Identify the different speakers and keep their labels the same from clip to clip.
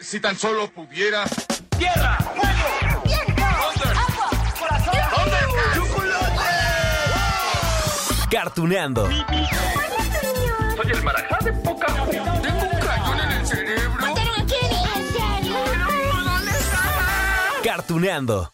Speaker 1: Si tan solo pudiera.
Speaker 2: ¡Tierra! ¡Fuego!
Speaker 3: ¡Viento! ¡Agua!
Speaker 2: ¡Corazón!
Speaker 1: ¡Chocolate!
Speaker 4: Cartuneando.
Speaker 2: Soy el marajá de poca
Speaker 1: Tengo un cañón en el cerebro.
Speaker 3: ¿Mataron a Kenny? ¿En serio?
Speaker 1: ¿Dónde está?
Speaker 4: Cartuneando.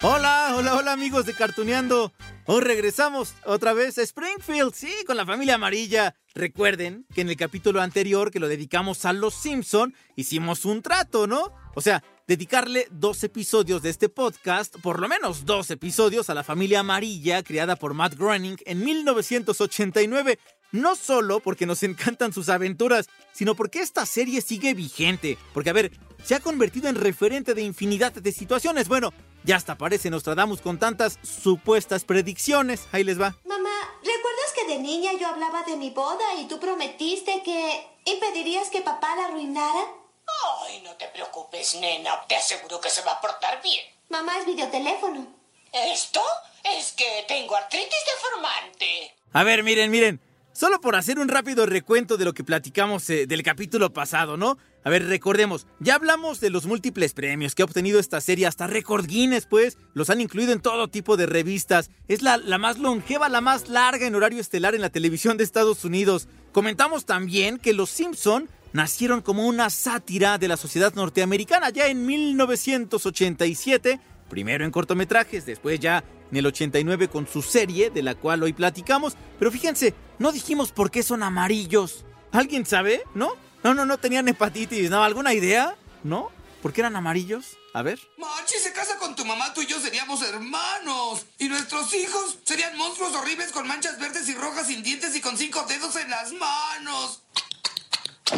Speaker 5: Hola, hola, hola amigos de Cartuneando. Hoy regresamos otra vez a Springfield, sí, con la familia amarilla. Recuerden que en el capítulo anterior que lo dedicamos a los Simpson, hicimos un trato, ¿no? O sea, dedicarle dos episodios de este podcast, por lo menos dos episodios a la familia amarilla creada por Matt Groening en 1989. No solo porque nos encantan sus aventuras, sino porque esta serie sigue vigente. Porque, a ver, se ha convertido en referente de infinidad de situaciones. Bueno, ya hasta parece Nostradamus con tantas supuestas predicciones. Ahí les va.
Speaker 6: Mamá, ¿recuerdas que de niña yo hablaba de mi boda y tú prometiste que impedirías que papá la arruinara?
Speaker 7: Ay, no te preocupes, nena. Te aseguro que se va a portar bien.
Speaker 6: Mamá es videoteléfono.
Speaker 7: ¿Esto? Es que tengo artritis deformante.
Speaker 5: A ver, miren, miren. Solo por hacer un rápido recuento de lo que platicamos eh, del capítulo pasado, ¿no? A ver, recordemos, ya hablamos de los múltiples premios que ha obtenido esta serie, hasta récord Guinness, pues, los han incluido en todo tipo de revistas. Es la, la más longeva, la más larga en horario estelar en la televisión de Estados Unidos. Comentamos también que Los Simpson nacieron como una sátira de la sociedad norteamericana ya en 1987, primero en cortometrajes, después ya en el 89 con su serie, de la cual hoy platicamos. Pero fíjense, no dijimos por qué son amarillos. ¿Alguien sabe? ¿No? No, no, no tenían hepatitis, ¿no? ¿Alguna idea? ¿No? ¿Por qué eran amarillos? A ver.
Speaker 8: Machi se casa con tu mamá, tú y yo seríamos hermanos. Y nuestros hijos serían monstruos horribles con manchas verdes y rojas sin dientes y con cinco dedos en las manos.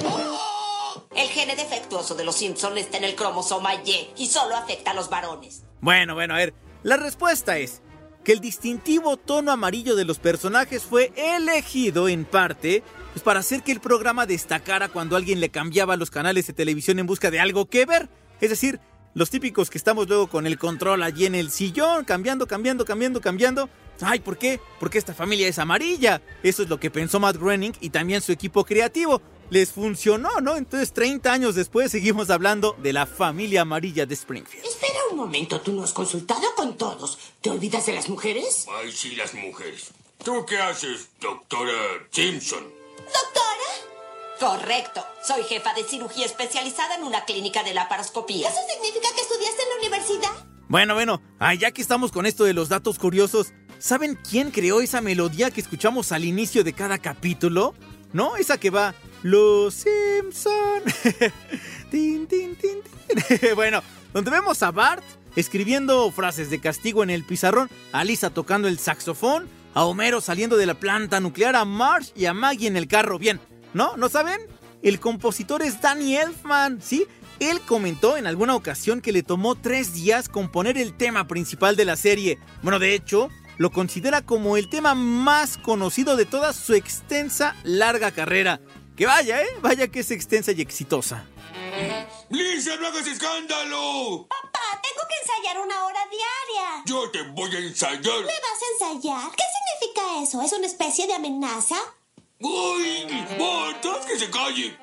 Speaker 8: ¡Oh!
Speaker 7: El gene defectuoso de los Simpson está en el cromosoma Y y solo afecta a los varones.
Speaker 5: Bueno, bueno, a ver. La respuesta es que el distintivo tono amarillo de los personajes fue elegido en parte pues para hacer que el programa destacara cuando alguien le cambiaba los canales de televisión en busca de algo que ver. Es decir, los típicos que estamos luego con el control allí en el sillón, cambiando, cambiando, cambiando, cambiando. Ay, ¿por qué? Porque esta familia es amarilla. Eso es lo que pensó Matt Groening y también su equipo creativo. Les funcionó, ¿no? Entonces 30 años después seguimos hablando de la familia amarilla de Springfield.
Speaker 7: Espera un momento, tú no has consultado con todos. ¿Te olvidas de las mujeres?
Speaker 1: Ay, sí, las mujeres. ¿Tú qué haces, doctora Simpson?
Speaker 6: ¿Doctora?
Speaker 7: Correcto. Soy jefa de cirugía especializada en una clínica de laparoscopía.
Speaker 6: ¿Eso significa que estudiaste en la universidad?
Speaker 5: Bueno, bueno, ah, ya que estamos con esto de los datos curiosos, ¿saben quién creó esa melodía que escuchamos al inicio de cada capítulo? ¿No? Esa que va. Los Simpson. tin, tin, tin, bueno, donde vemos a Bart escribiendo frases de castigo en el pizarrón, a Lisa tocando el saxofón, a Homero saliendo de la planta nuclear, a Marge y a Maggie en el carro. Bien, ¿no? ¿No saben? El compositor es Danny Elfman, ¿sí? Él comentó en alguna ocasión que le tomó tres días componer el tema principal de la serie. Bueno, de hecho, lo considera como el tema más conocido de toda su extensa, larga carrera. Que vaya, ¿eh? Vaya que es extensa y exitosa.
Speaker 1: ¡Lisa, no hagas escándalo!
Speaker 6: Papá, tengo que ensayar una hora diaria.
Speaker 1: Yo te voy a ensayar.
Speaker 6: ¿Me vas a ensayar? ¿Qué significa eso? ¿Es una especie de amenaza?
Speaker 1: ¡Uy! ¡Bart, haz que se calle!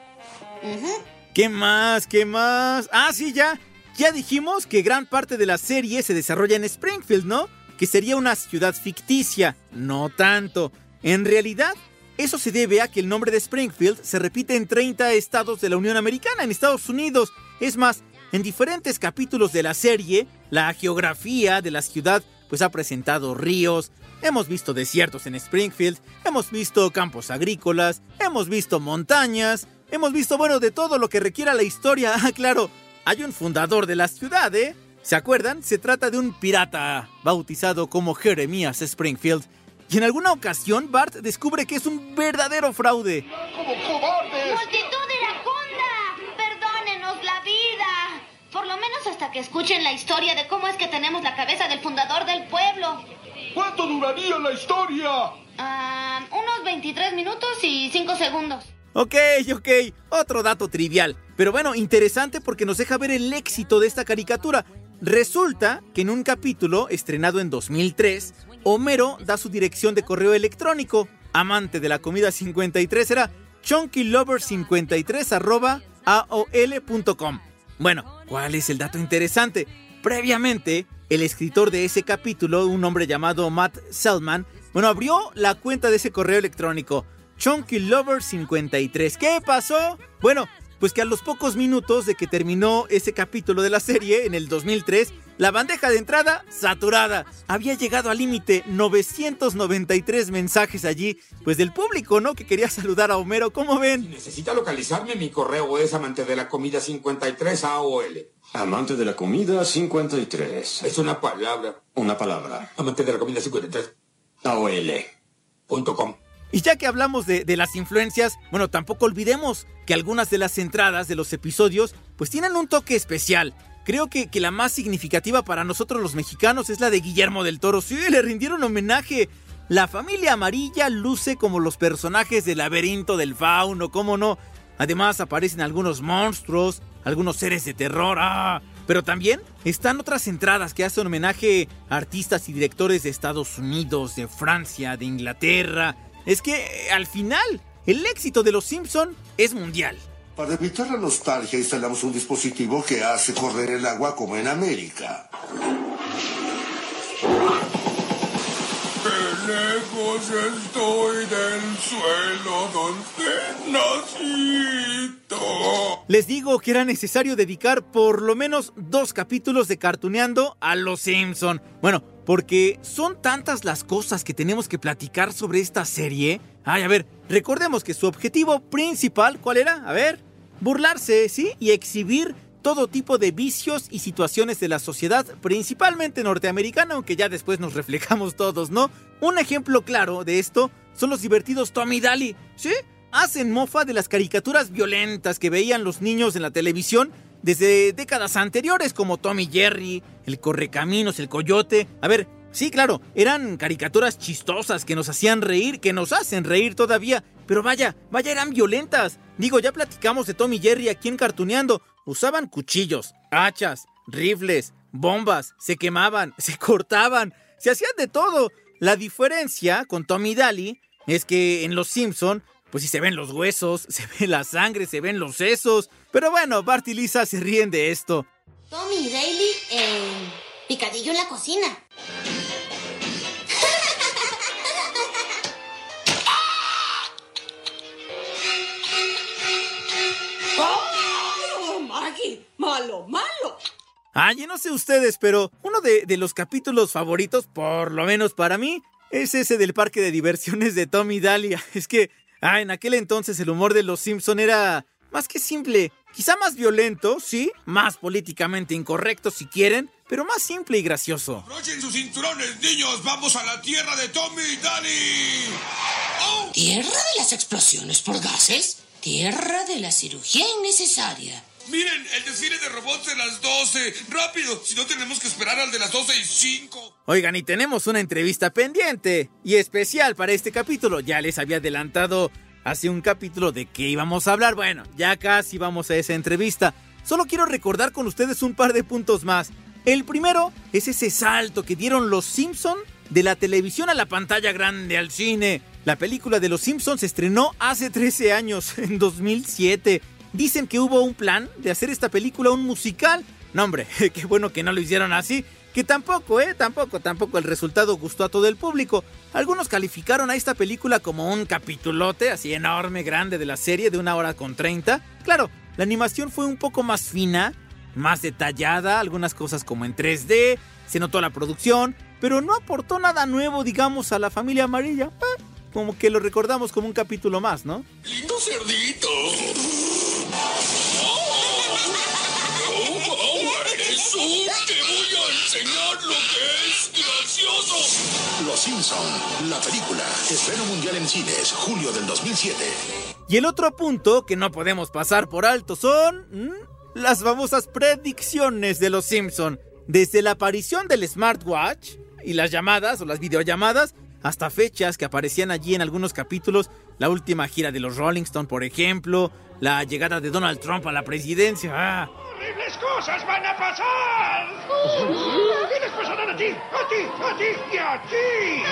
Speaker 5: ¿Qué más? ¿Qué más? Ah, sí, ya. Ya dijimos que gran parte de la serie se desarrolla en Springfield, ¿no? Que sería una ciudad ficticia. No tanto. En realidad, eso se debe a que el nombre de Springfield se repite en 30 estados de la Unión Americana, en Estados Unidos. Es más, en diferentes capítulos de la serie, la geografía de la ciudad pues ha presentado ríos, hemos visto desiertos en Springfield, hemos visto campos agrícolas, hemos visto montañas, hemos visto, bueno, de todo lo que requiera la historia. Ah, claro, hay un fundador de la ciudad, ¿eh? ¿Se acuerdan? Se trata de un pirata bautizado como Jeremías Springfield. Y en alguna ocasión Bart descubre que es un verdadero fraude.
Speaker 1: ¡Como cobardes!
Speaker 3: ¡Multitud iraconda! ¡Perdónenos la vida! Por lo menos hasta que escuchen la historia de cómo es que tenemos la cabeza del fundador del pueblo.
Speaker 1: ¿Cuánto duraría la historia?
Speaker 3: Ah, unos 23 minutos y 5 segundos.
Speaker 5: Ok, ok, otro dato trivial. Pero bueno, interesante porque nos deja ver el éxito de esta caricatura. Resulta que en un capítulo estrenado en 2003, Homero da su dirección de correo electrónico. Amante de la comida 53 era chunkylover53 aol.com. Bueno, ¿cuál es el dato interesante? Previamente, el escritor de ese capítulo, un hombre llamado Matt Selman, bueno, abrió la cuenta de ese correo electrónico, chunkylover53. ¿Qué pasó? Bueno, pues que a los pocos minutos de que terminó ese capítulo de la serie, en el 2003, la bandeja de entrada saturada. Había llegado al límite 993 mensajes allí, pues del público, ¿no? Que quería saludar a Homero. ¿Cómo ven?
Speaker 1: necesita localizarme, mi correo es amante de la comida 53 AOL.
Speaker 4: Amante de la comida 53.
Speaker 1: Es una palabra.
Speaker 4: Una palabra.
Speaker 1: Amante de la comida 53.
Speaker 4: AOL.com.
Speaker 5: Y ya que hablamos de, de, las influencias, bueno, tampoco olvidemos que algunas de las entradas de los episodios pues tienen un toque especial. Creo que, que, la más significativa para nosotros los mexicanos es la de Guillermo del Toro. Sí, le rindieron homenaje. La familia amarilla luce como los personajes del laberinto del fauno, ¿cómo no? Además aparecen algunos monstruos, algunos seres de terror. ¡Ah! Pero también están otras entradas que hacen homenaje a artistas y directores de Estados Unidos, de Francia, de Inglaterra. Es que al final, el éxito de Los Simpson es mundial.
Speaker 9: Para evitar la nostalgia instalamos un dispositivo que hace correr el agua como en América.
Speaker 1: ¡Qué lejos estoy del suelo donde
Speaker 5: Les digo que era necesario dedicar por lo menos dos capítulos de cartuneando a Los Simpson. Bueno, porque son tantas las cosas que tenemos que platicar sobre esta serie. Ay, a ver, recordemos que su objetivo principal, ¿cuál era? A ver, burlarse, ¿sí? Y exhibir todo tipo de vicios y situaciones de la sociedad, principalmente norteamericana, aunque ya después nos reflejamos todos, ¿no? Un ejemplo claro de esto son los divertidos Tommy Daly, ¿sí? Hacen mofa de las caricaturas violentas que veían los niños en la televisión desde décadas anteriores, como Tommy Jerry, el Correcaminos, el Coyote. A ver, sí, claro, eran caricaturas chistosas que nos hacían reír, que nos hacen reír todavía, pero vaya, vaya, eran violentas. Digo, ya platicamos de Tommy Jerry aquí en Cartuneando. Usaban cuchillos, hachas, rifles, bombas, se quemaban, se cortaban, se hacían de todo. La diferencia con Tommy Daly es que en Los Simpson, pues sí se ven los huesos, se ve la sangre, se ven los sesos. Pero bueno, Bart y Lisa se ríen de esto.
Speaker 3: Tommy Daly, eh, picadillo en la cocina.
Speaker 7: ¡Oh, Maggie! ¡Malo, malo!
Speaker 5: Ay, no sé ustedes, pero uno de, de, los capítulos favoritos, por lo menos para mí, es ese del parque de diversiones de Tommy Daly. Es que, ah, en aquel entonces el humor de los Simpson era más que simple, quizá más violento, sí, más políticamente incorrecto si quieren, pero más simple y gracioso.
Speaker 1: ¡Abrochen sus cinturones, niños! ¡Vamos a la tierra de Tommy Daly!
Speaker 7: ¡Oh! ¿Tierra de las explosiones por gases? Tierra de la cirugía innecesaria.
Speaker 1: Miren, el desfile de robots de las 12. ¡Rápido! Si no tenemos que esperar al de las 12 y 5.
Speaker 5: Oigan, y tenemos una entrevista pendiente. Y especial para este capítulo. Ya les había adelantado hace un capítulo de qué íbamos a hablar. Bueno, ya casi vamos a esa entrevista. Solo quiero recordar con ustedes un par de puntos más. El primero es ese salto que dieron los Simpson de la televisión a la pantalla grande, al cine. La película de los Simpsons se estrenó hace 13 años, en 2007. Dicen que hubo un plan de hacer esta película un musical. No, hombre, qué bueno que no lo hicieron así. Que tampoco, ¿eh? Tampoco, tampoco el resultado gustó a todo el público. Algunos calificaron a esta película como un capitulote así enorme, grande de la serie de una hora con 30. Claro, la animación fue un poco más fina, más detallada, algunas cosas como en 3D, se notó la producción, pero no aportó nada nuevo, digamos, a la familia amarilla. Como que lo recordamos como un capítulo más, ¿no?
Speaker 1: ¡Lindo cerdito! ¡Te voy a enseñar lo que es gracioso!
Speaker 9: Los Simpson, la película. Estreno mundial en cines, julio del 2007.
Speaker 5: Y el otro punto que no podemos pasar por alto son... ¿m? las famosas predicciones de los Simpson. Desde la aparición del smartwatch y las llamadas o las videollamadas hasta fechas que aparecían allí en algunos capítulos, la última gira de los Rolling Stone, por ejemplo, la llegada de Donald Trump a la presidencia. ¡Ah!
Speaker 10: grandes cosas van a pasar. Y les pasarán a ti, a ti, a ti y a ti.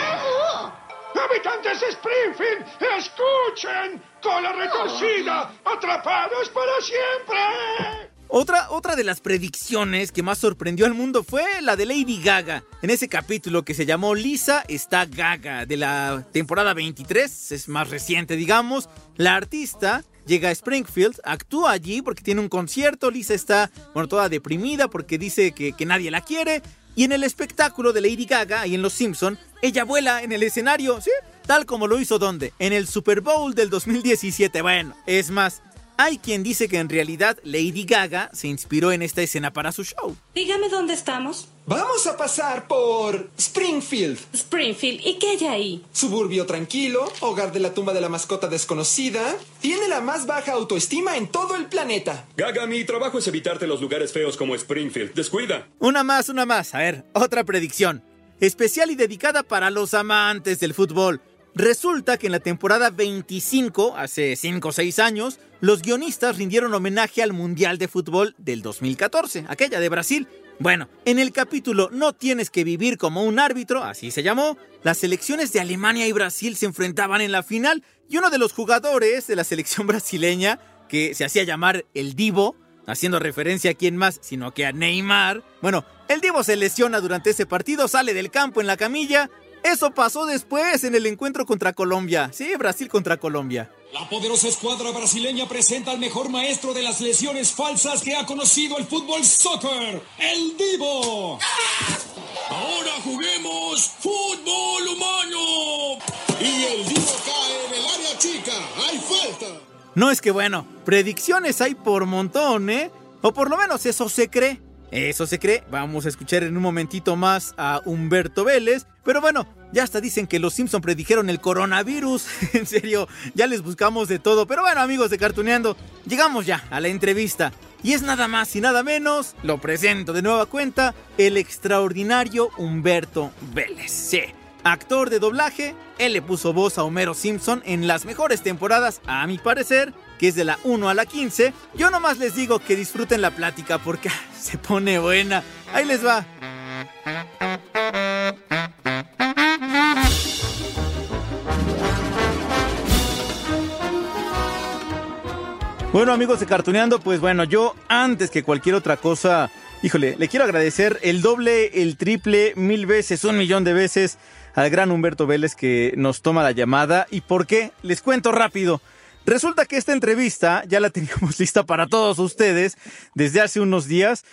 Speaker 10: Habitantes de Springfield, escuchen. Cola retorcida, atrapados para siempre.
Speaker 5: Otra, otra de las predicciones que más sorprendió al mundo fue la de Lady Gaga. En ese capítulo que se llamó Lisa está Gaga, de la temporada 23, es más reciente digamos. La artista llega a Springfield, actúa allí porque tiene un concierto, Lisa está, bueno, toda deprimida porque dice que, que nadie la quiere. Y en el espectáculo de Lady Gaga y en Los Simpson, ella vuela en el escenario, ¿sí? Tal como lo hizo donde? En el Super Bowl del 2017. Bueno, es más, hay quien dice que en realidad Lady Gaga se inspiró en esta escena para su show.
Speaker 11: Dígame dónde estamos.
Speaker 12: Vamos a pasar por Springfield.
Speaker 11: Springfield, ¿y qué hay ahí?
Speaker 12: Suburbio tranquilo, hogar de la tumba de la mascota desconocida. Tiene la más baja autoestima en todo el planeta.
Speaker 13: Gaga, mi trabajo es evitarte los lugares feos como Springfield. Descuida.
Speaker 5: Una más, una más. A ver, otra predicción. Especial y dedicada para los amantes del fútbol. Resulta que en la temporada 25, hace 5 o 6 años, los guionistas rindieron homenaje al Mundial de Fútbol del 2014, aquella de Brasil. Bueno, en el capítulo No tienes que vivir como un árbitro, así se llamó, las selecciones de Alemania y Brasil se enfrentaban en la final y uno de los jugadores de la selección brasileña, que se hacía llamar el Divo, haciendo referencia a quién más, sino que a Neymar, bueno, el Divo se lesiona durante ese partido, sale del campo en la camilla eso pasó después en el encuentro contra Colombia. Sí, Brasil contra Colombia.
Speaker 14: La poderosa escuadra brasileña presenta al mejor maestro de las lesiones falsas que ha conocido el fútbol soccer, el Divo.
Speaker 15: Ahora juguemos fútbol humano.
Speaker 16: Y el Divo cae en el área chica. Hay falta.
Speaker 5: No es que bueno, predicciones hay por montón, ¿eh? O por lo menos eso se cree. Eso se cree. Vamos a escuchar en un momentito más a Humberto Vélez. Pero bueno, ya hasta dicen que los Simpson predijeron el coronavirus. en serio, ya les buscamos de todo. Pero bueno, amigos de Cartuneando, llegamos ya a la entrevista. Y es nada más y nada menos, lo presento de nueva cuenta, el extraordinario Humberto Vélez. Sí, actor de doblaje, él le puso voz a Homero Simpson en las mejores temporadas, a mi parecer, que es de la 1 a la 15. Yo nomás les digo que disfruten la plática porque se pone buena. Ahí les va. Bueno amigos de Cartuneando, pues bueno, yo antes que cualquier otra cosa, híjole, le quiero agradecer el doble, el triple, mil veces, un millón de veces al gran Humberto Vélez que nos toma la llamada. ¿Y por qué? Les cuento rápido. Resulta que esta entrevista ya la teníamos lista para todos ustedes desde hace unos días.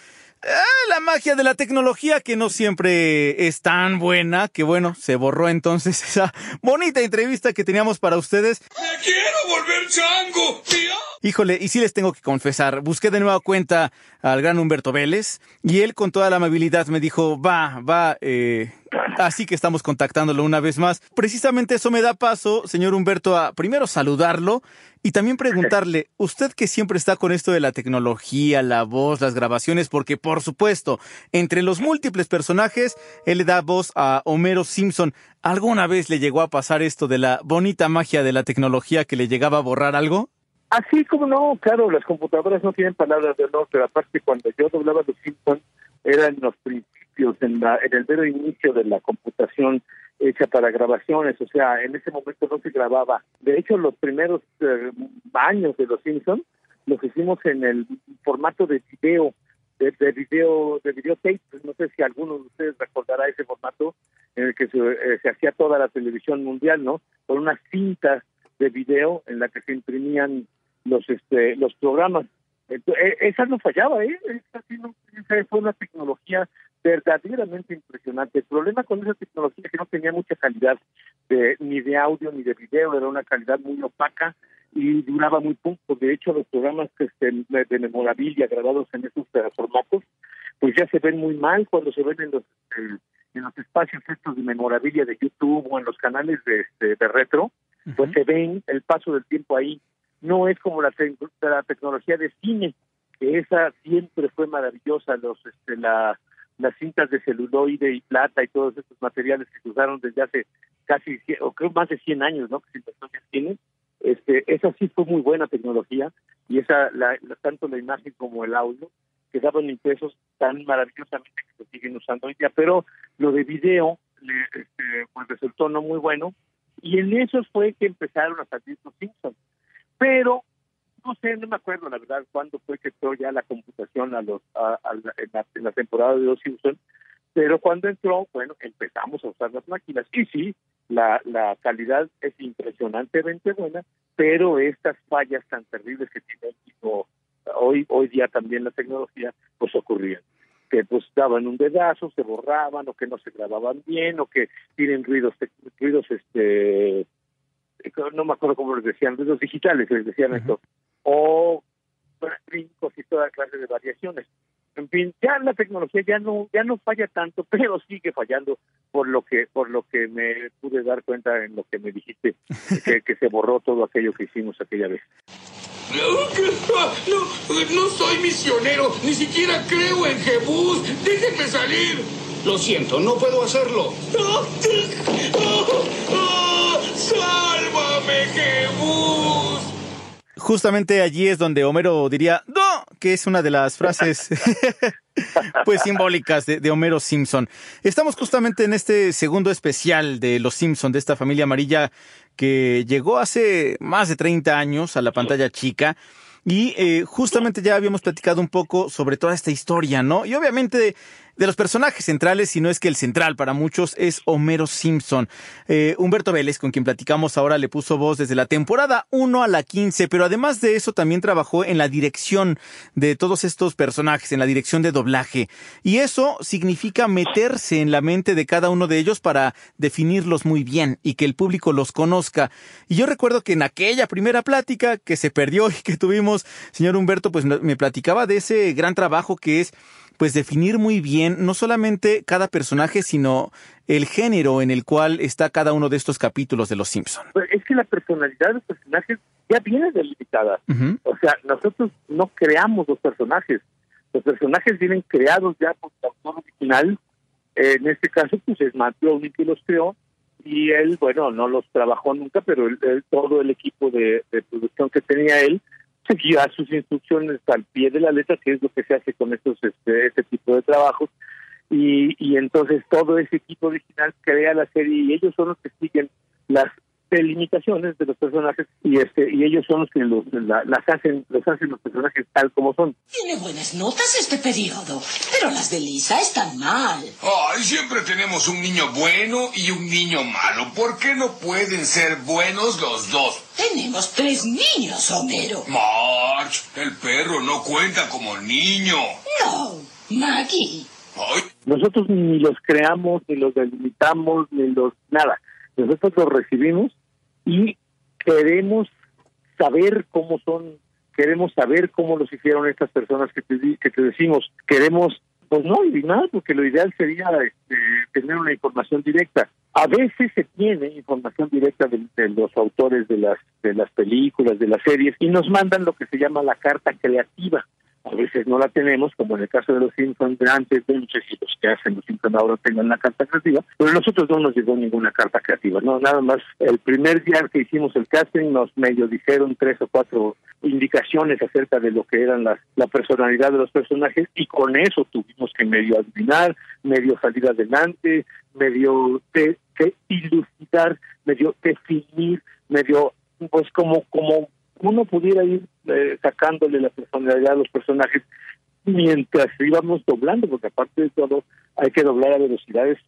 Speaker 5: Ah, la magia de la tecnología que no siempre es tan buena, que bueno, se borró entonces esa bonita entrevista que teníamos para ustedes.
Speaker 15: ¡Me quiero volver chango! ¡Tía!
Speaker 5: Híjole, y sí les tengo que confesar, busqué de nueva cuenta al gran Humberto Vélez y él con toda la amabilidad me dijo, va, va, eh, así que estamos contactándolo una vez más. Precisamente eso me da paso, señor Humberto, a primero saludarlo y también preguntarle, usted que siempre está con esto de la tecnología, la voz, las grabaciones, porque por supuesto, entre los múltiples personajes, él le da voz a Homero Simpson. ¿Alguna vez le llegó a pasar esto de la bonita magia de la tecnología que le llegaba a borrar algo?
Speaker 17: Así como no, claro, las computadoras no tienen palabras de honor, pero aparte cuando yo doblaba los Simpsons eran los principios, en, la, en el mero inicio de la computación hecha para grabaciones, o sea, en ese momento no se grababa. De hecho, los primeros eh, años de los Simpsons los hicimos en el formato de video, de, de video, de videotape. No sé si alguno de ustedes recordará ese formato en el que se, eh, se hacía toda la televisión mundial, ¿no? Con unas cintas de video en la que se imprimían los este los programas. Entonces, esa no fallaba, ¿eh? Esa, sí no, esa fue una tecnología verdaderamente impresionante. El problema con esa tecnología es que no tenía mucha calidad de, ni de audio ni de video, era una calidad muy opaca y duraba muy poco. De hecho, los programas que este, de memorabilia grabados en esos formatos, pues ya se ven muy mal cuando se ven en los este, en los espacios estos de memorabilia de YouTube o en los canales de, este, de retro, pues se ven el paso del tiempo ahí. No es como la, te tecnología de cine, que esa siempre fue maravillosa, los este, la las cintas de celuloide y plata y todos estos materiales que se usaron desde hace casi, o creo más de 100 años, ¿no? Que personas tienen. Este, esa sí fue muy buena tecnología y esa, la, tanto la imagen como el audio, quedaban impresos tan maravillosamente que se siguen usando hoy día, pero lo de video le, este, pues resultó no muy bueno y en eso fue que empezaron a salir los Simpsons. Pero no sé, no me acuerdo la verdad cuándo fue que entró ya la computación a los a, en, la, en la temporada de los Simpsons, pero cuando entró, bueno, empezamos a usar las máquinas. Y sí, la, la calidad es impresionantemente buena, pero estas fallas tan terribles que tiene tipo, hoy hoy día también la tecnología, pues ocurrían. Que pues daban un dedazo, se borraban o que no se grababan bien o que tienen ruidos ruidos este no me acuerdo cómo les decían, ruidos digitales les decían esto o brincos y toda clase de variaciones. En fin, ya la tecnología ya no ya no falla tanto, pero sigue fallando por lo que por lo que me pude dar cuenta en lo que me dijiste que, que se borró todo aquello que hicimos aquella vez.
Speaker 15: No, no soy misionero, ni siquiera creo en Jebús. Déjenme salir.
Speaker 16: Lo siento, no puedo hacerlo.
Speaker 15: ¡Sálvame!
Speaker 5: Justamente allí es donde Homero diría ¡No! que es una de las frases pues simbólicas de, de, Homero Simpson. Estamos justamente en este segundo especial de Los Simpson, de esta familia amarilla que llegó hace más de 30 años a la pantalla chica. Y eh, justamente ya habíamos platicado un poco sobre toda esta historia, ¿no? Y obviamente de, los personajes centrales, si no es que el central para muchos es Homero Simpson. Eh, Humberto Vélez, con quien platicamos ahora, le puso voz desde la temporada 1 a la 15, pero además de eso también trabajó en la dirección de todos estos personajes, en la dirección de doblaje. Y eso significa meterse en la mente de cada uno de ellos para definirlos muy bien y que el público los conozca. Y yo recuerdo que en aquella primera plática que se perdió y que tuvimos, señor Humberto, pues me platicaba de ese gran trabajo que es pues definir muy bien no solamente cada personaje, sino el género en el cual está cada uno de estos capítulos de Los Simpson.
Speaker 17: Pues es que la personalidad de los personajes ya viene delimitada. Uh -huh. O sea, nosotros no creamos los personajes. Los personajes vienen creados ya por el autor original. En este caso, pues es Matt Groening que los creó y él, bueno, no los trabajó nunca, pero él, él, todo el equipo de, de producción que tenía él, seguía sus instrucciones al pie de la letra, que es lo que se hace con estos este, este tipo de trabajos. Y, y entonces todo ese equipo original crea la serie y ellos son los que siguen las delimitaciones de los personajes y este y ellos son los que los, la, las hacen los hacen los personajes tal como son.
Speaker 7: Tiene buenas notas este periodo, pero las de Lisa están mal.
Speaker 1: Ay, siempre tenemos un niño bueno y un niño malo. ¿Por qué no pueden ser buenos los dos?
Speaker 7: Tenemos tres niños, Homero.
Speaker 1: March, el perro no cuenta como niño.
Speaker 7: No, Maggie.
Speaker 1: Ay.
Speaker 17: Nosotros ni los creamos, ni los delimitamos, ni los nada. Nosotros los recibimos y queremos saber cómo son, queremos saber cómo los hicieron estas personas que te, que te decimos, queremos, pues no adivinar, porque lo ideal sería este, tener una información directa. A veces se tiene información directa de, de, los autores de las, de las películas, de las series, y nos mandan lo que se llama la carta creativa. A veces no la tenemos, como en el caso de los Simpsons de antes, de muchos si los que hacen los Simpsons ahora tengan la carta creativa, pero nosotros no nos llegó ninguna carta creativa, no, nada más el primer día que hicimos el casting nos medio dijeron tres o cuatro indicaciones acerca de lo que eran las, la personalidad de los personajes y con eso tuvimos que medio adivinar, medio salir adelante, medio de, de ilucidar, medio definir, medio pues como como uno pudiera ir eh, sacándole la personalidad a los personajes mientras íbamos doblando, porque aparte de todo hay que doblar a velocidades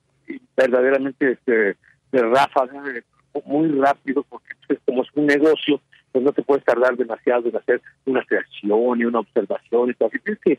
Speaker 17: verdaderamente este, de ráfaga, muy rápido, porque pues, como es un negocio, pues no te puedes tardar demasiado en hacer una creación y una observación y todo. Tienes que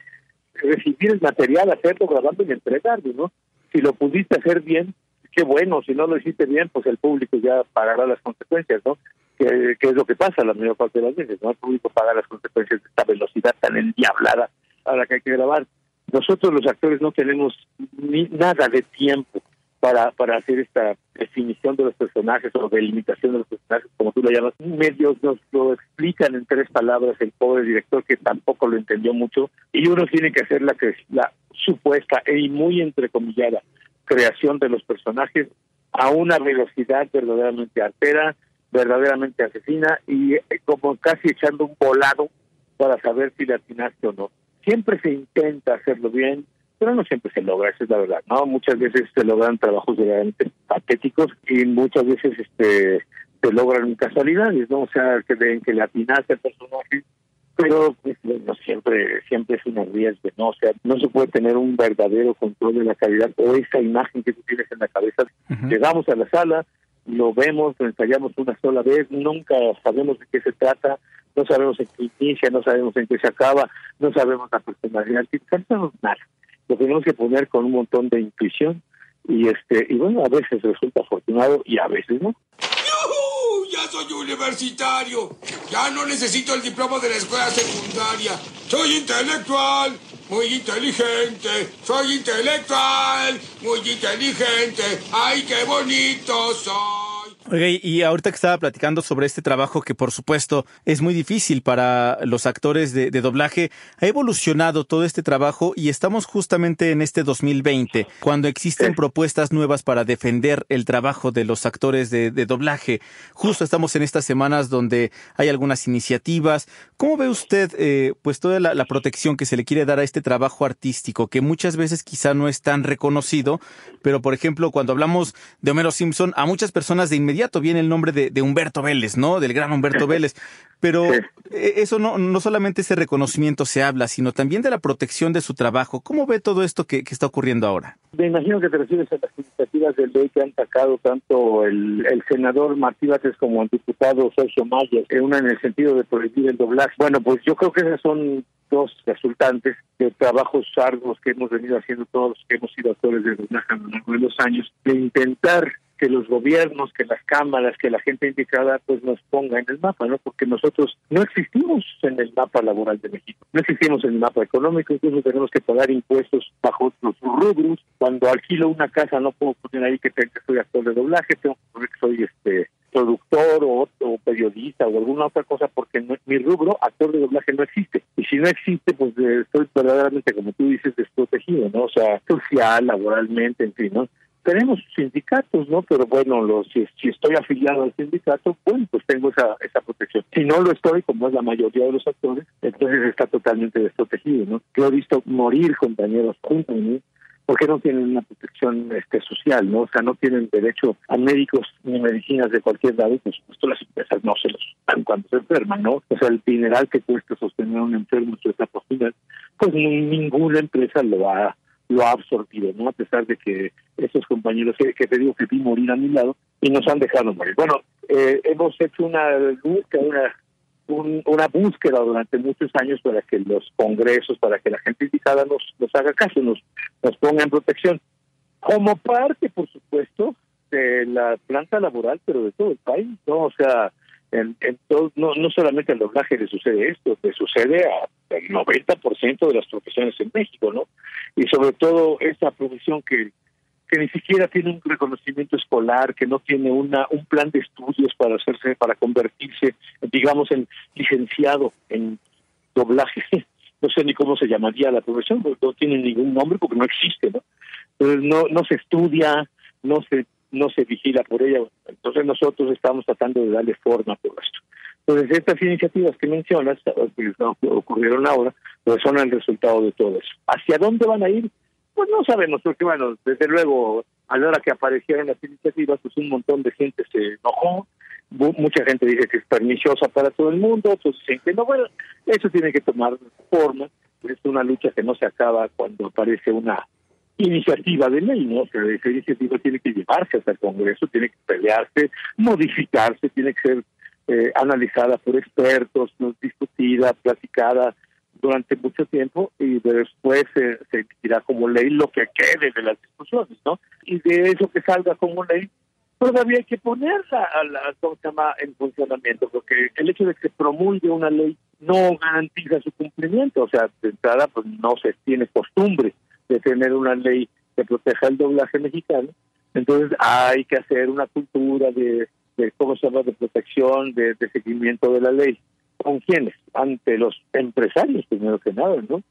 Speaker 17: recibir el material, hacerlo, grabando y entregarlo, ¿no? Si lo pudiste hacer bien, qué bueno, si no lo hiciste bien, pues el público ya pagará las consecuencias, ¿no? Que, que, es lo que pasa la mayor parte de las veces, ¿no? El público paga las consecuencias de esta velocidad tan endiablada a la que hay que grabar. Nosotros los actores no tenemos ni nada de tiempo para, para hacer esta definición de los personajes o delimitación de los personajes, como tú lo llamas. Medios nos lo explican en tres palabras el pobre director que tampoco lo entendió mucho y uno tiene que hacer la, la supuesta y muy entrecomillada creación de los personajes a una velocidad verdaderamente artera, verdaderamente asesina y como casi echando un volado para saber si le atinaste o no. siempre se intenta hacerlo bien, pero no siempre se logra, esa es la verdad, ¿no? Muchas veces se logran trabajos realmente patéticos y muchas veces este se logran casualidades, ¿no? O sea, que ven que le atinaste al personaje, pero pues, no siempre siempre es una riesgo, ¿no? O sea, no se puede tener un verdadero control de la calidad o esa imagen que tú tienes en la cabeza. Llegamos a la sala, lo vemos, lo ensayamos una sola vez, nunca sabemos de qué se trata, no sabemos en qué inicia, no sabemos en qué se acaba, no sabemos la personalidad, no sabemos nada. Lo tenemos que poner con un montón de intuición y este y bueno, a veces resulta afortunado y a veces no.
Speaker 15: ¡Yujú! Ya soy universitario. Ya no necesito el diploma de la escuela secundaria. Soy intelectual, muy inteligente. Soy intelectual, muy inteligente. ¡Ay, qué bonito soy!
Speaker 5: Oiga, y ahorita que estaba platicando sobre este trabajo que por supuesto es muy difícil para los actores de, de, doblaje, ha evolucionado todo este trabajo y estamos justamente en este 2020, cuando existen propuestas nuevas para defender el trabajo de los actores de, de, doblaje. Justo estamos en estas semanas donde hay algunas iniciativas. ¿Cómo ve usted eh, pues toda la, la protección que se le quiere dar a este trabajo artístico que muchas veces quizá no es tan reconocido, pero por ejemplo cuando hablamos de Homero Simpson, a muchas personas de inmediato inmediato viene el nombre de, de, Humberto Vélez, ¿no? Del gran Humberto Vélez. Pero eso no, no solamente ese reconocimiento se habla, sino también de la protección de su trabajo. ¿Cómo ve todo esto que, que está ocurriendo ahora?
Speaker 17: Me imagino que te refieres a las iniciativas del ley que han sacado tanto el, el senador Martí Bates como el diputado Sergio Mayer, una en el sentido de prohibir el doblaje. Bueno, pues yo creo que esas son dos resultantes de trabajos arduos que hemos venido haciendo todos los que hemos sido actores de doblaje a lo largo de los años, de intentar que los gobiernos, que las cámaras, que la gente indicada pues nos ponga en el mapa, ¿no? Porque nosotros no existimos en el mapa laboral de México, no existimos en el mapa económico, incluso tenemos que pagar impuestos bajo otros rubros. Cuando alquilo una casa no puedo poner ahí que, que soy actor de doblaje, tengo que poner que soy este productor o, periodista o alguna otra cosa porque mi rubro actor de doblaje no existe y si no existe pues eh, estoy verdaderamente como tú dices desprotegido no o sea social laboralmente en fin no tenemos sindicatos, ¿no? Pero bueno, los, si, si, estoy afiliado al sindicato, bueno, pues tengo esa, esa protección. Si no lo estoy, como es la mayoría de los actores, entonces está totalmente desprotegido, ¿no? Yo he visto morir compañeros juntos, ¿no? porque no tienen una protección este, social, ¿no? O sea, no tienen derecho a médicos ni medicinas de cualquier lado, por supuesto las empresas no se los dan cuando se enferman, ¿no? O sea, el dineral que cuesta sostener a un enfermo en su pues ninguna empresa lo va lo ha absorbido, ¿no? A pesar de que esos compañeros que, que te digo que vi morir a mi lado y nos han dejado morir. Bueno, eh, hemos hecho una búsqueda, una, un, una búsqueda durante muchos años para que los congresos, para que la gente indicada nos, nos haga caso, nos, nos ponga en protección. Como parte, por supuesto, de la planta laboral, pero de todo el país, ¿no? O sea, en, todo, no, no solamente al doblaje le sucede esto, le sucede a el 90% de las profesiones en México, ¿no? Y sobre todo esta profesión que que ni siquiera tiene un reconocimiento escolar, que no tiene una un plan de estudios para hacerse para convertirse, digamos, en licenciado en doblaje. No sé ni cómo se llamaría la profesión, porque no tiene ningún nombre porque no existe, ¿no? Entonces no no se estudia, no se no se vigila por ella. Entonces nosotros estamos tratando de darle forma todo esto. Entonces estas iniciativas que mencionas, que ocurrieron ahora, pues son el resultado de todo eso. ¿Hacia dónde van a ir? Pues no sabemos, porque bueno, desde luego, a la hora que aparecieron las iniciativas, pues un montón de gente se enojó, mucha gente dice que es perniciosa para todo el mundo, otros dicen que no, bueno, eso tiene que tomar forma, es una lucha que no se acaba cuando aparece una iniciativa de ley, ¿no? O sea, esa iniciativa tiene que llevarse hasta el Congreso, tiene que pelearse, modificarse, tiene que ser eh, analizada por expertos, discutida, platicada durante mucho tiempo y después se, se emitirá como ley lo que quede de las discusiones, ¿no? Y de eso que salga como ley, todavía hay que ponerla la, ¿cómo se llama? en funcionamiento, porque el hecho de que se promulgue una ley no garantiza su cumplimiento, o sea, de entrada pues no se tiene costumbre de tener una ley que proteja el doblaje mexicano, entonces hay que hacer una cultura de, de ¿cómo se llama?, de protección, de, de seguimiento de la ley. ¿Con quiénes? Ante los empresarios, primero que nada, ¿no?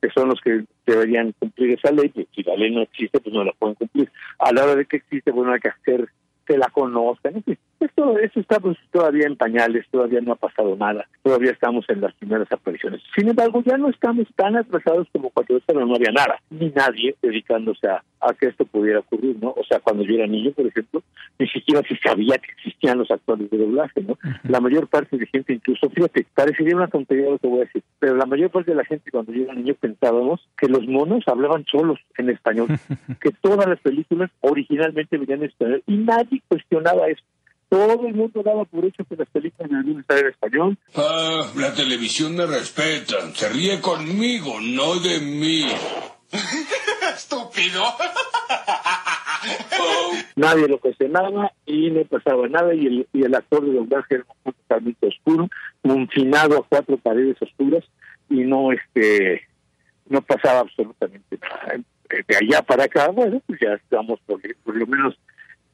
Speaker 17: Que son los que deberían cumplir esa ley, pues si la ley no existe, pues no la pueden cumplir. A la hora de que existe, bueno, hay que hacer que la conozcan, fin, esto, eso estamos todavía en pañales, todavía no ha pasado nada, todavía estamos en las primeras apariciones. Sin embargo, ya no estamos tan atrasados como cuando esto no había nada, ni nadie dedicándose a, a que esto pudiera ocurrir, ¿no? O sea, cuando yo era niño, por ejemplo, ni siquiera se sabía que existían los actores de doblaje, ¿no? La mayor parte de gente, incluso, fíjate, parecería una tontería lo que voy a decir, pero la mayor parte de la gente cuando yo era niño pensábamos que los monos hablaban solos en español, que todas las películas originalmente venían en español y nadie cuestionaba eso. Todo el mundo daba por hecho que las películas debían estar en español.
Speaker 1: Ah, la televisión me respeta. Se ríe conmigo, no de mí. Estúpido.
Speaker 17: Nadie lo cuestionaba y no pasaba nada y el, y el actor de doblaje era totalmente oscuro, confinado a cuatro paredes oscuras y no este no pasaba absolutamente nada. De allá para acá, bueno, pues ya estamos por, por lo menos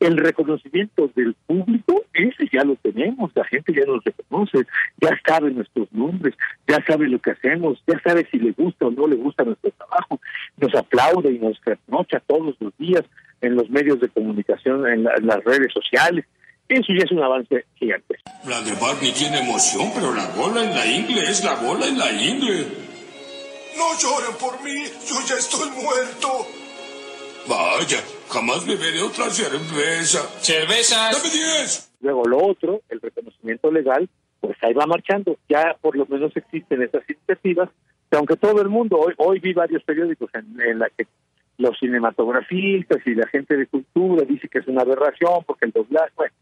Speaker 17: el reconocimiento del público, ese ya lo tenemos, la gente ya nos reconoce, ya sabe nuestros nombres, ya sabe lo que hacemos, ya sabe si le gusta o no le gusta nuestro trabajo, nos aplaude y nos reprocha todos los días en los medios de comunicación, en, la, en las redes sociales. Eso ya es un avance gigante.
Speaker 1: La de Barney tiene emoción, pero la bola en la ingle es la bola en la ingle.
Speaker 10: No lloren por mí, yo ya estoy muerto.
Speaker 1: Vaya, jamás beberé otra cerveza.
Speaker 2: ¡Cervezas!
Speaker 1: ¡Dame diez!
Speaker 17: Luego lo otro, el reconocimiento legal, pues ahí va marchando. Ya por lo menos existen esas iniciativas, que aunque todo el mundo, hoy, hoy vi varios periódicos en, en la que los cinematografistas y la gente de cultura dice que es una aberración porque el doblaje, bueno,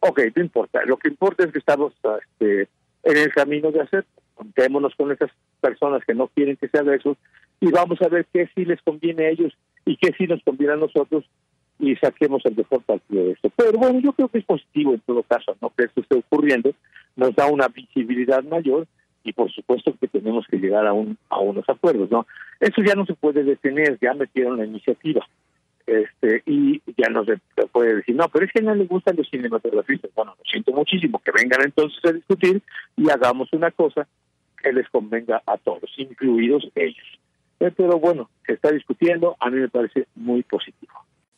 Speaker 17: ok, no importa. Lo que importa es que estamos este, en el camino de hacer. Contémonos con esas personas que no quieren que se haga eso y vamos a ver qué sí les conviene a ellos y qué sí nos conviene a nosotros y saquemos el mejor partido de esto. Pero bueno, yo creo que es positivo en todo caso, ¿no? Que esto esté ocurriendo, nos da una visibilidad mayor y por supuesto que tenemos que llegar a un a unos acuerdos, ¿no? Eso ya no se puede detener, ya metieron la iniciativa. Este, y ya no se puede decir, no, pero es que no le gustan los cinematografistas. Bueno, lo siento muchísimo, que vengan entonces a discutir y hagamos una cosa que les convenga a todos, incluidos ellos. Pero bueno, se está discutiendo, a mí me parece muy positivo.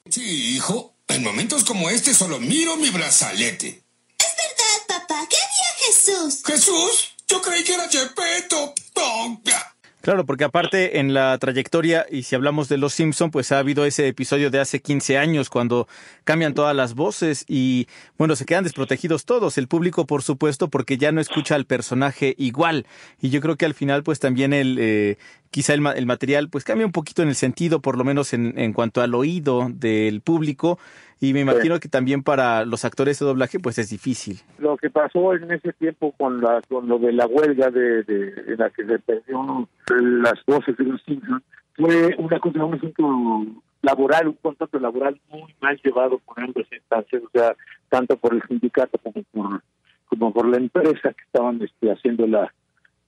Speaker 15: Sí, hijo. En momentos como este solo miro mi brazalete.
Speaker 6: Es verdad, papá. ¿Qué haría Jesús?
Speaker 15: ¿Jesús? Yo creí que era Gepetto. Tonga.
Speaker 5: Claro, porque aparte en la trayectoria, y si hablamos de Los Simpson, pues ha habido ese episodio de hace 15 años cuando cambian todas las voces y, bueno, se quedan desprotegidos todos. El público, por supuesto, porque ya no escucha al personaje igual. Y yo creo que al final, pues también el, eh, quizá el, el material, pues cambia un poquito en el sentido, por lo menos en, en cuanto al oído del público. Y me imagino que también para los actores de doblaje, pues es difícil.
Speaker 17: Lo que pasó en ese tiempo con la con lo de la huelga de, de, de la que se perdió las voces de los Simpsons fue una cosa, un asunto laboral, un contrato laboral muy mal llevado por ambas instancias, o sea, tanto por el sindicato como por como por la empresa que estaban este, haciendo la,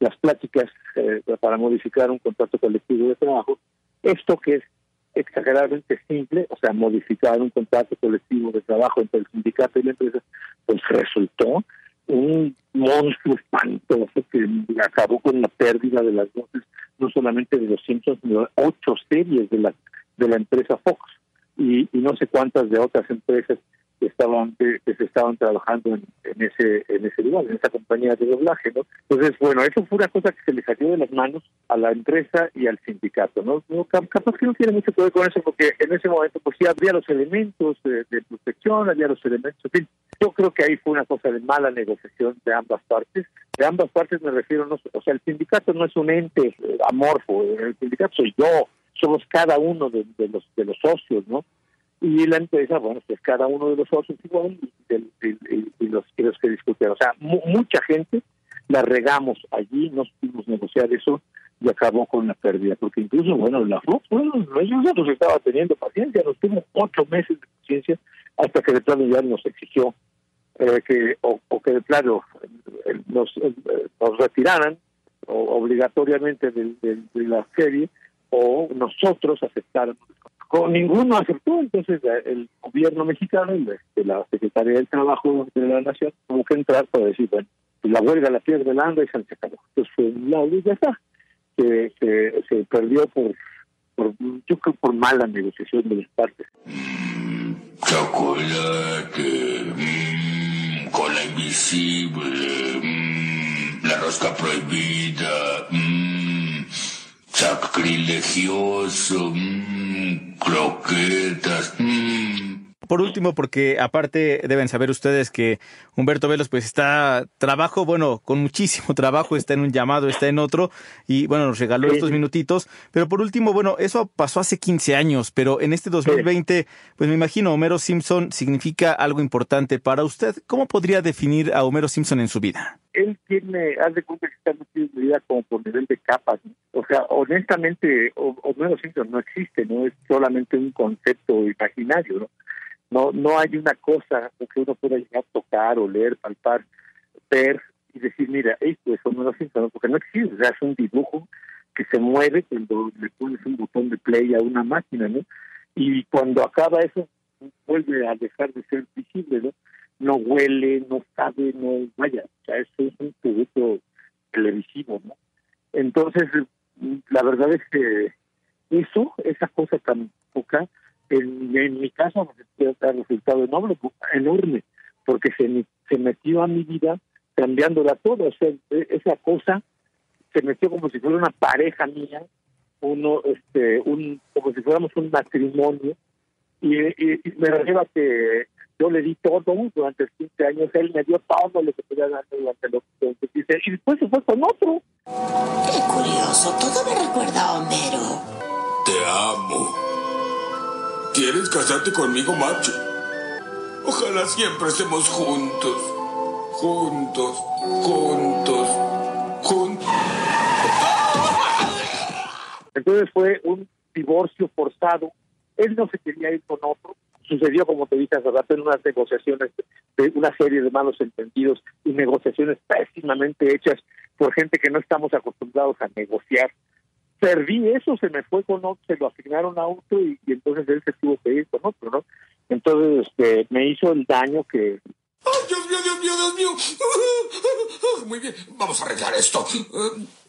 Speaker 17: las pláticas eh, para modificar un contrato colectivo de trabajo. Esto que es exageradamente simple, o sea, modificar un contrato colectivo de trabajo entre el sindicato y la empresa, pues resultó un monstruo espantoso que acabó con la pérdida de las voces, no solamente de los Simpsons, sino de ocho series de la, de la empresa Fox y, y no sé cuántas de otras empresas estaban que, que se estaban trabajando en, ese en ese lugar, en esa compañía de doblaje, ¿no? Entonces, bueno, eso fue una cosa que se le salió de las manos a la empresa y al sindicato, ¿no? no cap- capaz que no tiene mucho que ver con eso, porque en ese momento, pues sí había los elementos de, protección, había los elementos, en fin, yo creo que ahí fue una cosa de mala negociación de ambas partes. De ambas partes me refiero, no, o sea, el sindicato no es un ente eh, amorfo, el sindicato soy yo, somos cada uno de los de los socios, ¿no? Y la empresa, bueno, pues cada uno de los socios igual y, y- y- los, los que discuten. O sea, mu- mucha gente la regamos allí, no supimos negociar eso y acabó con la pérdida, porque incluso, bueno, la Fox, bueno, ellos ya nos estaba teniendo paciencia, nos tuvo ocho meses de paciencia hasta que de plano ya nos exigió eh, que, o, que de plano eh, nos, eh, nos retiraran o- obligatoriamente de la serie o nosotros aceptáramos con ninguno aceptó, entonces el gobierno mexicano, la, de la Secretaría del Trabajo de la Nación, tuvo que entrar para decir, bueno, la huelga la pierde el ANDA y se acabó. Entonces y ya está. Que, se perdió por, por, yo creo, por mala negociación de las partes.
Speaker 1: Chocolate, mmm, con invisible, mm, la rosca prohibida, mm, sacrilegioso, mm, croquetas. mm.
Speaker 5: Por último, porque aparte deben saber ustedes que Humberto Velos pues está trabajo, bueno, con muchísimo trabajo, está en un llamado, está en otro y bueno, nos regaló estos minutitos. Pero por último, bueno, eso pasó hace 15 años, pero en este 2020, pues me imagino Homero Simpson significa algo importante para usted. ¿Cómo podría definir a Homero Simpson en su vida?
Speaker 17: él tiene, haz de cuenta que está metido en vida como por nivel de capas. ¿no? O sea, honestamente, Homero Simpson no existe, no es solamente un concepto imaginario, ¿no? No, no hay una cosa que uno pueda llegar a tocar, o leer, palpar, ver y decir, mira, esto es Homero Simpson, porque no existe, o sea, es un dibujo que se mueve cuando le pones un botón de play a una máquina, ¿no? Y cuando acaba eso, vuelve a dejar de ser visible, ¿no? no huele, no sabe, no vaya, o sea, eso es un producto televisivo, ¿no? Entonces, la verdad es que eso, esa cosa tan poca, en, en mi caso ha resultado enorme, enorme, porque se, me- se metió a mi vida cambiándola todo, o sea, e- esa cosa se metió como si fuera una pareja mía, uno, este, un, como si fuéramos un matrimonio, y, y- y me lleva que yo le di todo durante 15 años, él me dio todo lo que podía darme durante los durante 15 y después se fue con otro.
Speaker 7: Qué curioso, todo me recuerda a Homero.
Speaker 15: Te amo. ¿Quieres casarte conmigo, macho? Ojalá siempre estemos juntos. Juntos, juntos, juntos.
Speaker 17: Entonces fue un divorcio forzado. Él no se quería ir con otro. Sucedió, como te dije hace rato, en unas negociaciones, de una serie de malos entendidos y negociaciones pésimamente hechas por gente que no estamos acostumbrados a negociar. Perdí eso, se me fue con otro, se lo asignaron a otro y, y entonces él se tuvo que ir con otro, ¿no? Entonces este, me hizo el daño que,
Speaker 15: ¡Ay, Dios mío, Dios mío, Dios mío! Muy bien, vamos a arreglar esto.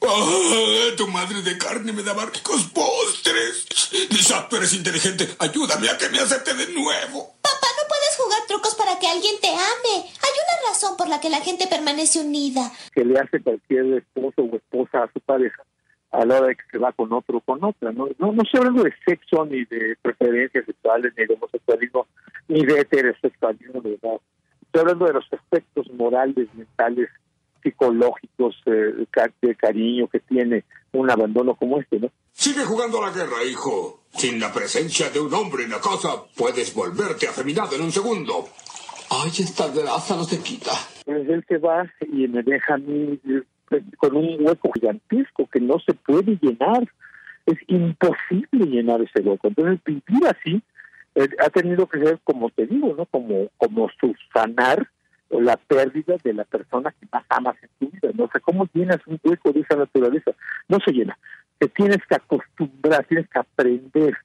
Speaker 15: Ah, tu madre de carne me daba ricos postres. Lisa, tú eres inteligente. Ayúdame a que me acepte de nuevo.
Speaker 6: Papá, no puedes jugar trucos para que alguien te ame. Hay una razón por la que la gente permanece unida.
Speaker 17: que le hace cualquier esposo o esposa a su pareja a la hora de que se va con otro o con otra. No, no, no estoy hablando de sexo, ni de preferencias sexuales, ni de homosexualismo, ni de heterosexualismo, de verdad. Estoy hablando de los aspectos morales, mentales, psicológicos, eh, de ca- de cariño que tiene un abandono como este, ¿no?
Speaker 15: Sigue jugando a la guerra, hijo. Sin la presencia de un hombre en la casa, puedes volverte afeminado en un segundo. Ay, esta grasa no se quita.
Speaker 17: Pues él se va y me deja a mí con un hueco gigantesco que no se puede llenar. Es imposible llenar ese hueco. Entonces, vivir así eh, ha tenido que ser, como te digo, ¿no? Como, como subsanar la pérdida de la persona que más amas en tu vida. No cómo llenas un hueco de esa naturaleza. No se llena. Te tienes que acostumbrar, tienes que aprender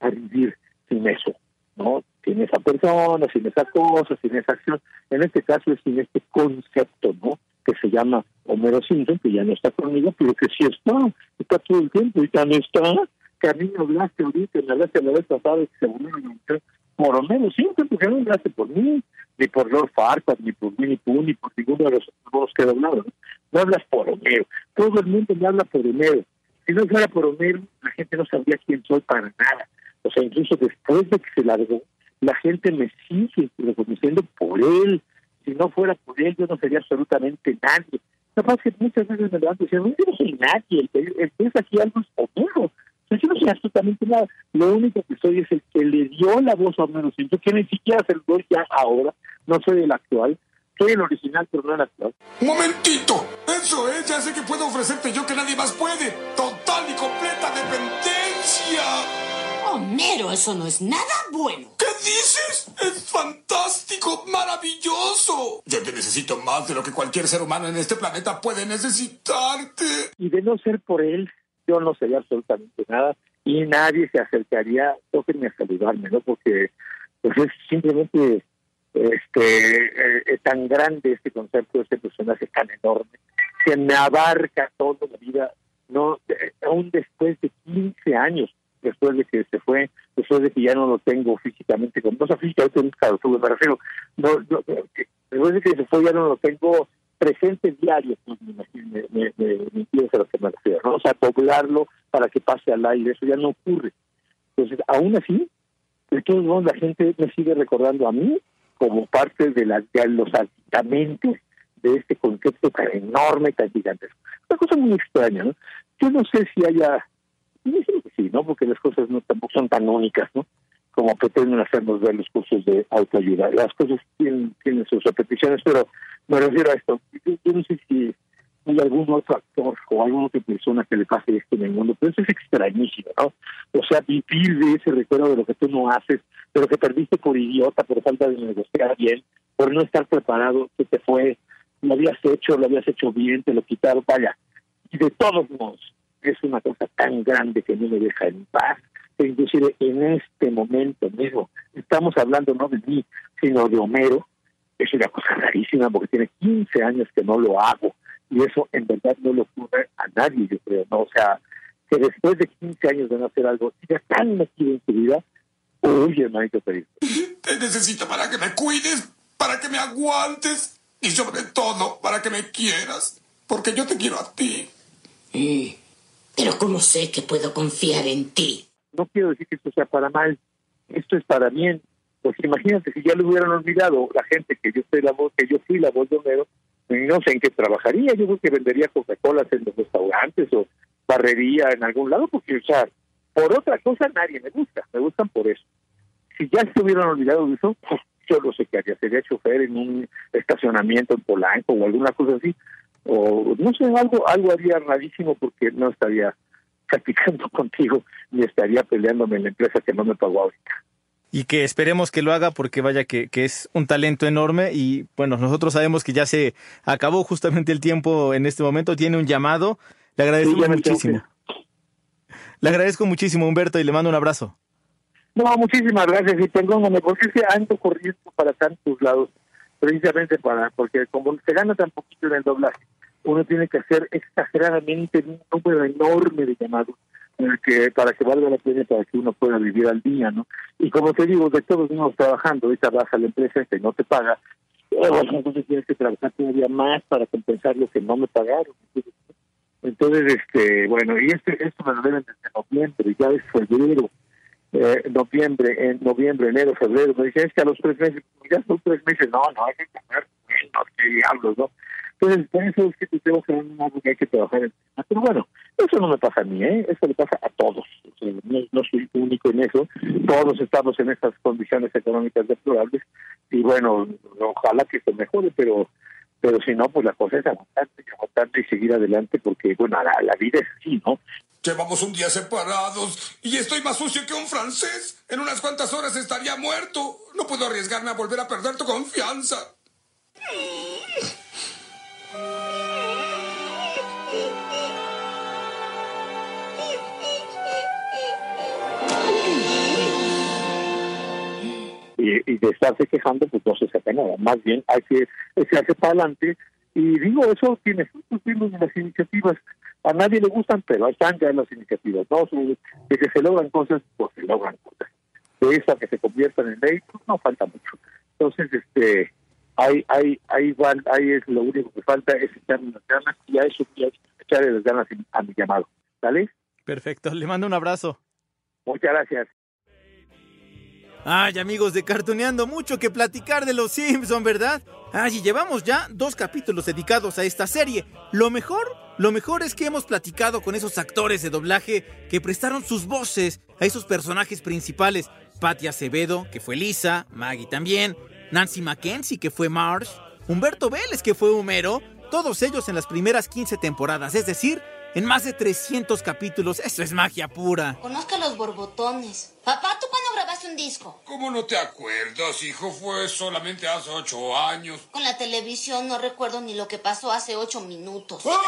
Speaker 17: a vivir sin eso, ¿no? Sin esa persona, sin esa cosa, sin esa acción. En este caso es sin este concepto, ¿no? Que se llama Homero Simpson, que ya no está conmigo, pero que sí está, está todo el tiempo y también está. Que a mí me hablaste ahorita, me hablaste la vez pasada, que se a por Homero Simpson, porque no hablaste por mí, ni por Lord Farquaad, ni por Winnie Pooh, ni por ninguno de los dos que he hablado. no hablas por Homero. Todo el mundo me habla por Homero. Si no fuera por Homero, la gente no sabría quién soy para nada. O sea, incluso después de que se largó, la gente me sigue reconociendo por él. Si no fuera por él, yo no sería absolutamente nadie. Lo que pasa es que muchas veces me levanto y digo, yo no soy nadie, el que, el que es aquí algo es Homero. O sea, yo no soy absolutamente nada. Lo único que soy es el que le dio la voz a Homero Simpson, que ni siquiera se lo doy ya ahora. No soy el actual. Soy el original, pero no el actual.
Speaker 15: ¡Un momentito! Eso es, ya sé que puedo ofrecerte yo que nadie más puede. Total y completa dependencia.
Speaker 7: Homero, eso no es nada bueno.
Speaker 15: ¿Qué dices? Es fantástico, maravilloso. Yo te necesito más de lo que cualquier ser humano en este planeta puede necesitarte.
Speaker 17: y de no ser por él, yo no sería absolutamente nada y nadie se acercaría, tóquenme a saludarme, ¿no? Porque pues es simplemente este eh, es tan grande este concepto, este personaje tan enorme, que me abarca toda la vida, no aún después de 15 años, después de que se fue, después de que ya no lo tengo físicamente, con, no sé, físicamente nunca lo tuve, me refiero, no, no, eh, Después de que se fue ya no lo tengo presente diario, pues me me, me, me, a lo que me refiero, ¿no? O sea, poblarlo para que pase al aire, eso ya no ocurre. Entonces, aún así, de todos la gente me sigue recordando a mí como parte de, la, de los aditamentos de este concepto tan enorme, tan gigantesco. Una cosa muy extraña, ¿no? Yo no sé si haya, sí, ¿no? Porque las cosas no tampoco son tan únicas, ¿no? Como pretenden hacernos ver los cursos de autoayuda. Las cosas tienen, sus repeticiones, pero me refiero a esto. Yo, yo no sé si hay algún otro actor o alguna otra persona que le pase esto en el mundo, pero eso es extrañísimo, ¿no? O sea, vivir de ese recuerdo de lo que tú no haces, de lo que perdiste por idiota, por falta de negociar bien, por no estar preparado, que te fue, lo habías hecho, lo habías hecho bien, te lo quitaron, vaya. Y de todos modos, es una cosa tan grande que no me deja en paz, que inclusive en este momento mismo, estamos hablando no de mí, sino de Homero, es una cosa rarísima porque tiene 15 años que no lo hago y eso en verdad no le ocurre a nadie, yo creo, ¿no? O sea, que después de 15 años de no hacer algo, siga tan metido en su vida, uy, hermanito querido.
Speaker 15: Te necesito para que me cuides, para que me aguantes y sobre todo para que me quieras, porque yo te quiero a ti.
Speaker 7: Mm, pero ¿cómo sé que puedo confiar en ti?
Speaker 17: No quiero decir que esto sea para mal, esto es para bien. Pues imagínate si ya lo hubieran olvidado la gente que yo soy la voz, que yo fui la voz de Homero, no sé en qué trabajaría, yo creo que vendería Coca-Cola en los restaurantes o barrería en algún lado, porque, o sea, por otra cosa nadie me gusta, me gustan por eso. Si ya se hubieran olvidado de eso, yo no sé qué haría, sería chofer en un estacionamiento en Polanco o alguna cosa así, o no sé, algo, algo haría rarísimo porque no estaría platicando contigo ni estaría peleándome en la empresa que no me pagó ahorita
Speaker 5: y que esperemos que lo haga porque vaya que, que, es un talento enorme y bueno, nosotros sabemos que ya se acabó justamente el tiempo en este momento, tiene un llamado, le agradezco sí, muchísimo. Le agradezco muchísimo Humberto y le mando un abrazo.
Speaker 17: No, muchísimas gracias y perdóname porque es que ando corriendo para tantos lados, precisamente para, porque como se gana tan poquito en el doblaje, uno tiene que hacer exageradamente un número enorme de llamados que para que valga la pena para que uno pueda vivir al día, ¿no? Y como te digo, de todos modos trabajando, ahorita baja la empresa que no te paga, entonces tienes que trabajar todavía más para compensar lo que no me pagaron. Entonces, este, bueno, y este, esto me lo deben desde noviembre, ya es febrero, eh, noviembre, en noviembre, enero, febrero, me dicen, es que a los tres meses, ya son tres meses, no, no, hay que comer menos, qué diablos, ¿no? Entonces, por eso es que te tengo que que hay que trabajar en Pero bueno, eso no me pasa a mí, ¿eh? Eso le pasa a todos. No, no, soy único en eso. Todos estamos en estas condiciones económicas deplorables. Y bueno, ojalá que se mejore, pero pero si no, pues la cosa es aguantarte y y seguir adelante porque, bueno, la, la vida es así, ¿no?
Speaker 15: Llevamos un día separados y estoy más sucio que un francés. En unas cuantas horas estaría muerto. No puedo arriesgarme a volver a perder tu confianza.
Speaker 17: Y, y de estarse quejando, pues no se saca nada. Más bien hay que echarse para adelante. Y digo, eso tiene frutos, tiene las iniciativas. A nadie le gustan, pero están ya las iniciativas. ¿no? De que se logran cosas, pues se logran cosas. De eso que se conviertan en ley, pues no falta mucho. Entonces, este, ahí, ahí, ahí, es lo único que falta, es echarle las ganas y a eso y echarle las ganas a mi llamado. ¿Sale?
Speaker 5: Perfecto, le mando un abrazo.
Speaker 17: Muchas gracias.
Speaker 5: Ay, amigos de Cartoneando, mucho que platicar de los Simpson, ¿verdad? Ay, y llevamos ya dos capítulos dedicados a esta serie. Lo mejor, lo mejor es que hemos platicado con esos actores de doblaje que prestaron sus voces a esos personajes principales. Patty Acevedo, que fue Lisa, Maggie también, Nancy Mackenzie, que fue Marsh, Humberto Vélez, que fue Homero, todos ellos en las primeras 15 temporadas, es decir, en más de 300 capítulos. Eso es magia pura.
Speaker 3: Conozca los borbotones. Papá, ¿tú cuándo grabaste un disco?
Speaker 15: ¿Cómo no te acuerdas, hijo? Fue solamente hace ocho años.
Speaker 3: Con la televisión no recuerdo ni lo que pasó hace ocho minutos. no, es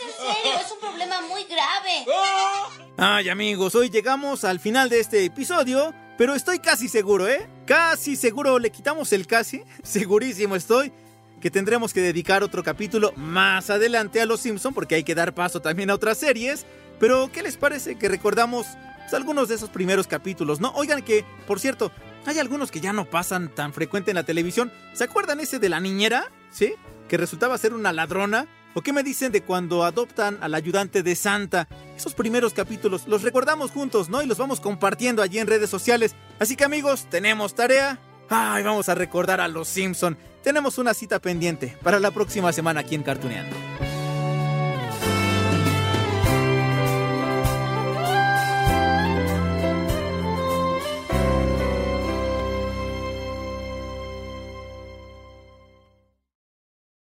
Speaker 3: en serio, es un problema muy grave.
Speaker 5: Ay, amigos, hoy llegamos al final de este episodio, pero estoy casi seguro, ¿eh? Casi seguro, le quitamos el casi, segurísimo estoy que tendremos que dedicar otro capítulo más adelante a Los Simpson porque hay que dar paso también a otras series. Pero, ¿qué les parece que recordamos pues, algunos de esos primeros capítulos? No, oigan que, por cierto, Hay algunos que ya no pasan tan frecuente en la televisión. ¿Se acuerdan ese de la niñera? ¿Sí? Que resultaba ser una ladrona. ¿O qué me dicen de cuando adoptan al ayudante de Santa? Esos primeros capítulos los recordamos juntos, ¿no? Y los vamos compartiendo allí en redes sociales. Así que amigos, tenemos tarea. Ay, vamos a recordar a los Simpson. Tenemos una cita pendiente para la próxima semana aquí en Cartuneando.